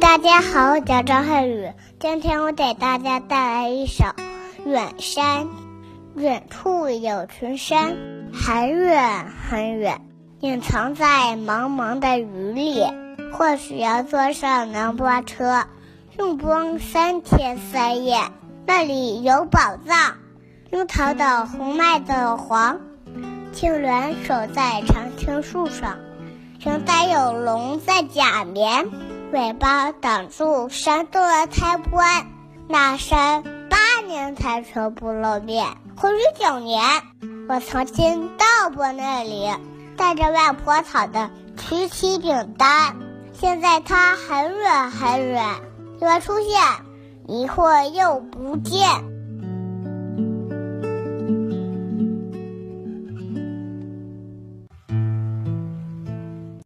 大家好，我叫张瀚宇，今天我给大家带来一首《远山》。远处有群山，很远很远，隐藏在茫茫的雨里。或许要坐上南瓜车，用光三天三夜。那里有宝藏，樱桃的红，麦的黄，青鸾守在长青树上，熊仔有龙在假眠，尾巴挡住山洞的开关。那山八年才全部露面。或许九年，我曾经到过那里，带着外婆炒的曲奇饼干。现在它很远很远，又出现，一会儿又不见。